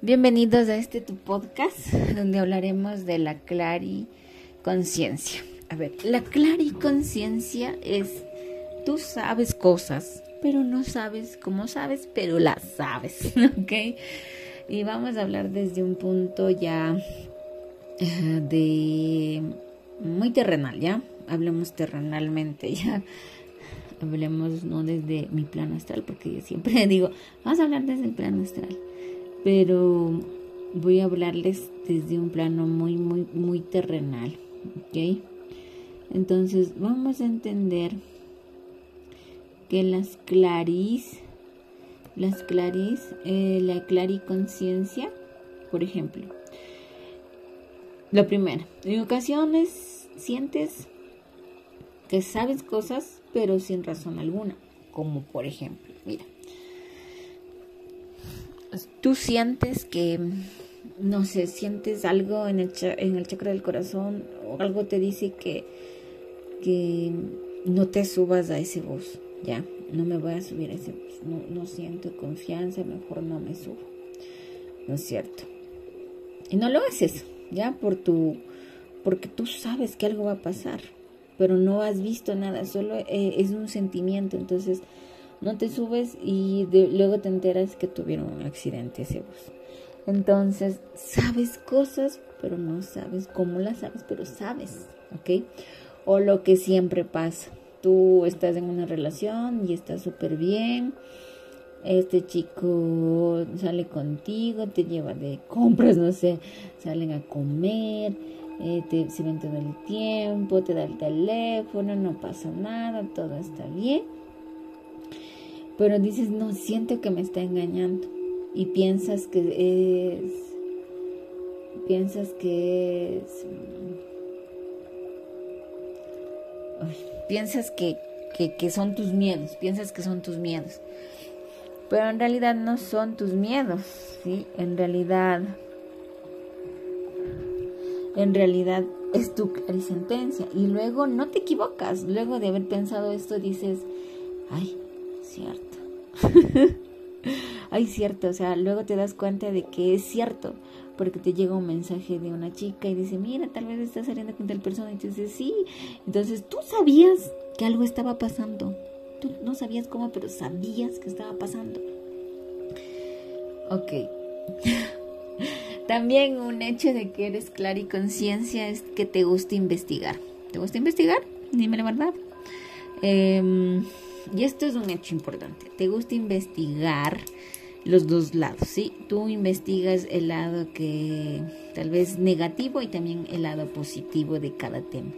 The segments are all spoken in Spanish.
Bienvenidos a este tu podcast donde hablaremos de la clariconciencia. A ver, la clariconciencia es tú sabes cosas, pero no sabes cómo sabes, pero las sabes, ¿ok? Y vamos a hablar desde un punto ya eh, de muy terrenal, ¿ya? Hablemos terrenalmente, ¿ya? Hablemos no desde mi plano astral, porque yo siempre digo, vamos a hablar desde el plano astral pero voy a hablarles desde un plano muy, muy, muy terrenal, ¿ok? Entonces vamos a entender que las claris, las claris, eh, la clariconciencia, por ejemplo, lo primero, en ocasiones sientes que sabes cosas, pero sin razón alguna, como por ejemplo, mira, tú sientes que, no sé, sientes algo en el, en el chakra del corazón o algo te dice que, que no te subas a ese bus, ya, no me voy a subir a ese bus, no, no siento confianza, mejor no me subo, ¿no es cierto? Y no lo haces, ya, por tu, porque tú sabes que algo va a pasar, pero no has visto nada, solo eh, es un sentimiento, entonces no te subes y luego te enteras que tuvieron un accidente ese bus. Entonces, sabes cosas, pero no sabes cómo las sabes, pero sabes, ¿ok? O lo que siempre pasa. Tú estás en una relación y estás súper bien. Este chico sale contigo, te lleva de compras, no sé, salen a comer, eh, te, se ven todo el tiempo, te da el teléfono, no pasa nada, todo está bien pero dices, no, siento que me está engañando. Y piensas que es, piensas que es, piensas que, que, que son tus miedos, piensas que son tus miedos. Pero en realidad no son tus miedos, ¿sí? En realidad, en realidad es tu sentencia. Y luego no te equivocas. Luego de haber pensado esto dices, ay, cierto Ay, cierto, o sea, luego te das cuenta de que es cierto, porque te llega un mensaje de una chica y dice, mira, tal vez estás saliendo con tal persona, y tú dices, sí, entonces tú sabías que algo estaba pasando, tú no sabías cómo, pero sabías que estaba pasando. Ok. También un hecho de que eres clara y conciencia es que te gusta investigar. ¿Te gusta investigar? Dime la verdad. Eh, y esto es un hecho importante. Te gusta investigar los dos lados, ¿sí? Tú investigas el lado que tal vez negativo y también el lado positivo de cada tema.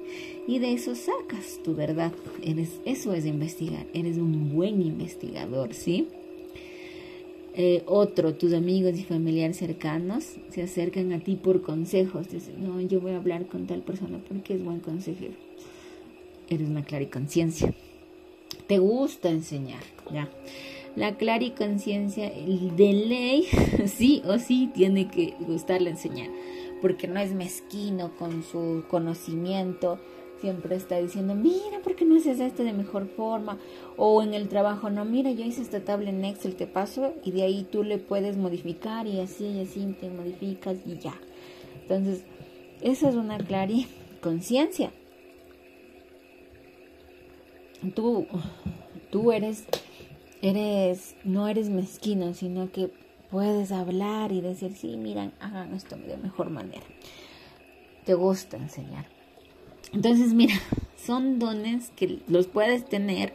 Y de eso sacas tu verdad. Eres, eso es investigar. Eres un buen investigador, ¿sí? Eh, otro, tus amigos y familiares cercanos se acercan a ti por consejos. Dicen, no, yo voy a hablar con tal persona porque es buen consejero. Eres una clara conciencia te gusta enseñar, ¿ya? La clariconciencia de ley, sí o sí, tiene que gustarle enseñar, porque no es mezquino con su conocimiento, siempre está diciendo, mira, ¿por qué no haces esto de mejor forma? O en el trabajo, no, mira, yo hice esta tabla en Excel, te paso, y de ahí tú le puedes modificar y así y así te modificas y ya. Entonces, esa es una clariconciencia tú, tú eres, eres, no eres mezquino, sino que puedes hablar y decir, sí, miran, hagan esto de mejor manera. Te gusta enseñar. Entonces, mira, son dones que los puedes tener,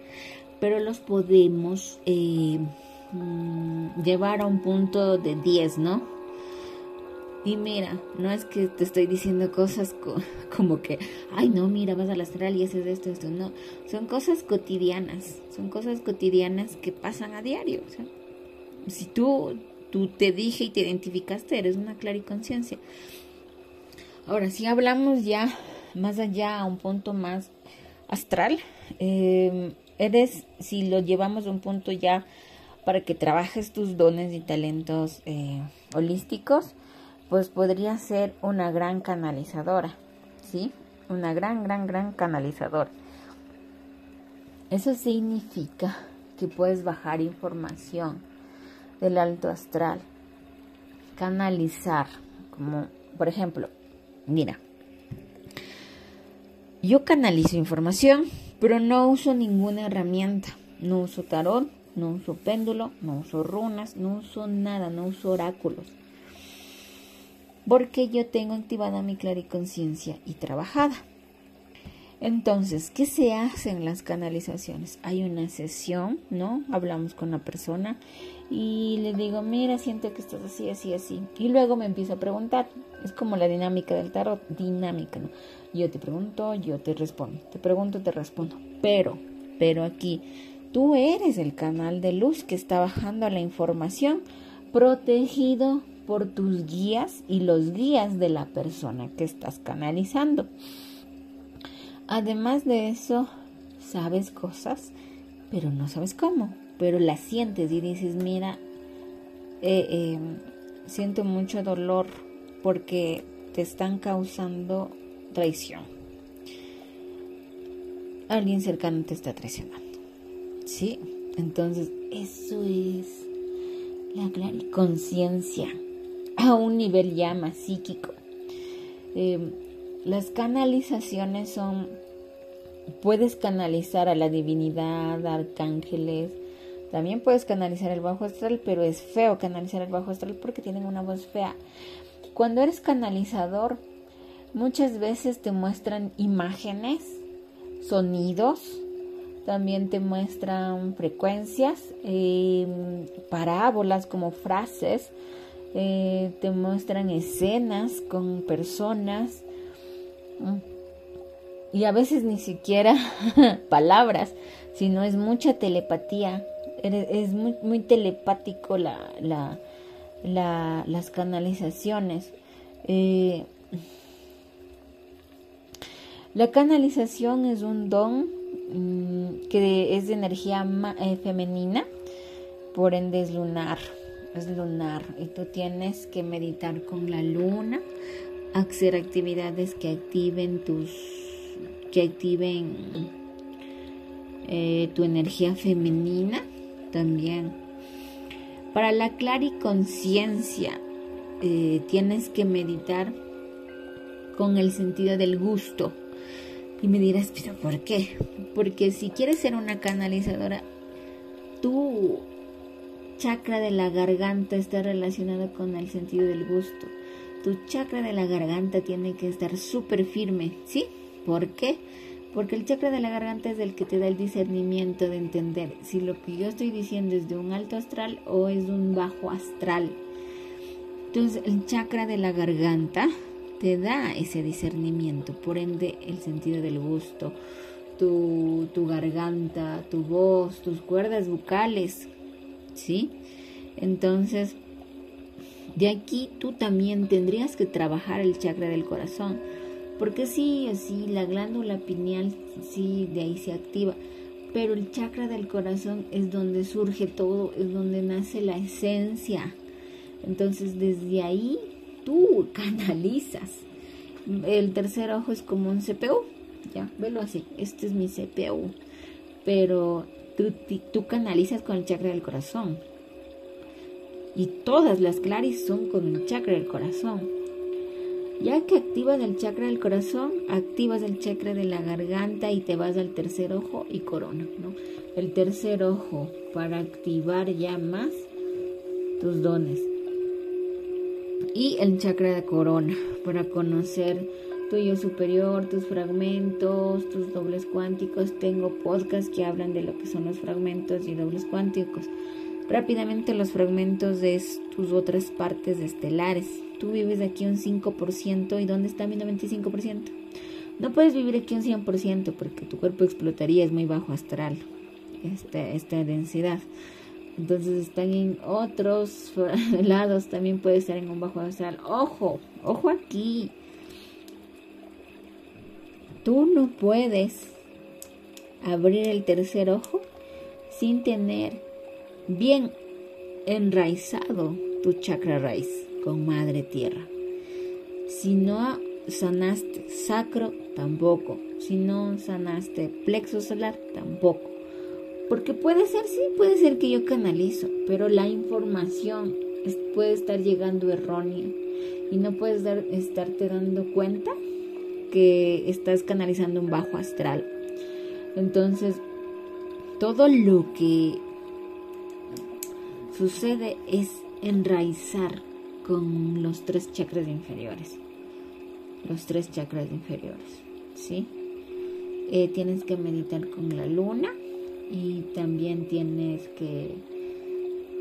pero los podemos eh, mm, llevar a un punto de 10, ¿no? Y mira, no es que te estoy diciendo cosas como que, ay, no, mira, vas al astral y haces esto, esto. No, son cosas cotidianas, son cosas cotidianas que pasan a diario. O sea, si tú, tú te dije y te identificaste, eres una clariconciencia. Ahora, si hablamos ya más allá, a un punto más astral, em, eres, si lo llevamos a un punto ya para que trabajes tus dones y talentos eh, holísticos, pues podría ser una gran canalizadora, ¿sí? Una gran, gran, gran canalizadora. Eso significa que puedes bajar información del alto astral canalizar, como por ejemplo, mira, yo canalizo información, pero no uso ninguna herramienta, no uso tarot, no uso péndulo, no uso runas, no uso nada, no uso oráculos. Porque yo tengo activada mi clariconciencia y trabajada. Entonces, ¿qué se hace en las canalizaciones? Hay una sesión, ¿no? Hablamos con la persona y le digo, mira, siento que estás así, así, así. Y luego me empiezo a preguntar. Es como la dinámica del tarot, dinámica, ¿no? Yo te pregunto, yo te respondo. Te pregunto, te respondo. Pero, pero aquí, tú eres el canal de luz que está bajando la información protegido por tus guías y los guías de la persona que estás canalizando. Además de eso, sabes cosas, pero no sabes cómo, pero las sientes y dices, mira, eh, eh, siento mucho dolor porque te están causando traición. Alguien cercano te está traicionando. Sí, entonces eso es la conciencia a un nivel ya más psíquico. Eh, las canalizaciones son, puedes canalizar a la divinidad, arcángeles, también puedes canalizar el bajo astral, pero es feo canalizar el bajo astral porque tienen una voz fea. Cuando eres canalizador, muchas veces te muestran imágenes, sonidos, también te muestran frecuencias, em, parábolas como frases, eh, te muestran escenas con personas, y a veces ni siquiera palabras, sino es mucha telepatía. Es muy, telepático la, las canalizaciones. Eh, la canalización es un don mm, que es de energía eh, femenina, por ende es lunar, es lunar y tú tienes que meditar con la luna hacer actividades que activen tus que activen eh, tu energía femenina también. Para la clariconciencia eh, tienes que meditar con el sentido del gusto. Y me dirás pero por qué porque si quieres ser una canalizadora tu chakra de la garganta está relacionado con el sentido del gusto tu chakra de la garganta tiene que estar súper firme, ¿sí? ¿Por qué? Porque el chakra de la garganta es el que te da el discernimiento de entender si lo que yo estoy diciendo es de un alto astral o es de un bajo astral. Entonces, el chakra de la garganta te da ese discernimiento, por ende, el sentido del gusto, tu, tu garganta, tu voz, tus cuerdas vocales, ¿sí? Entonces, de aquí tú también tendrías que trabajar el chakra del corazón, porque sí, así la glándula pineal, sí, de ahí se activa, pero el chakra del corazón es donde surge todo, es donde nace la esencia. Entonces desde ahí tú canalizas. El tercer ojo es como un CPU, ya, velo así, este es mi CPU, pero tú, canalizas con el chakra del corazón y todas las claris son con el chakra del corazón. Ya que activas el chakra del corazón, activas el chakra de la garganta y te vas al tercer ojo y corona, ¿no? El tercer ojo para activar ya más tus dones. Y el chakra de corona para conocer tu yo superior, tus fragmentos, tus dobles cuánticos. Tengo podcasts que hablan de lo que son los fragmentos y dobles cuánticos rápidamente los fragmentos de tus otras partes estelares. Tú vives aquí un 5% y ¿dónde está mi 95%? No puedes vivir aquí un 100% porque tu cuerpo explotaría, es muy bajo astral esta, esta densidad. Entonces están en otros lados, también puede estar en un bajo astral. Ojo, ojo aquí. Tú no puedes abrir el tercer ojo sin tener bien enraizado tu chakra raíz con madre tierra. Si no sanaste sacro, tampoco. Si no sanaste plexo solar, tampoco. Porque puede ser, sí, puede ser que yo canalizo, pero la información puede estar llegando errónea y no puedes dar, estarte dando cuenta que estás canalizando un bajo astral. Entonces, todo lo que sucede es enraizar con los tres chakras inferiores. Los tres chakras inferiores, ¿sí? Eh, tienes que meditar con la luna y también tienes que,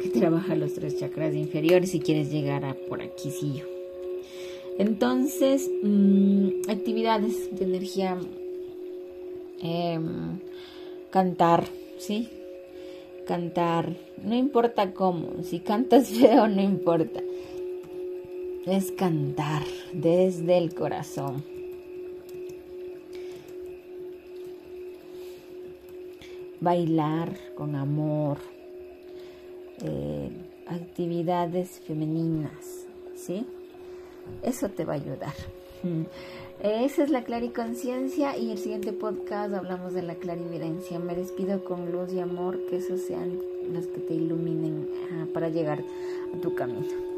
que trabajar los tres chakras inferiores si quieres llegar a por aquí, sí. Entonces, mm, actividades de energía, em, cantar, ¿sí? Cantar, no importa cómo, si cantas feo, no importa. Es cantar desde el corazón. Bailar con amor, eh, actividades femeninas, ¿sí? Eso te va a ayudar. Mm. Esa es la clariconciencia y el siguiente podcast hablamos de la clarividencia. Me despido con luz y amor, que esos sean los que te iluminen ah, para llegar a tu camino.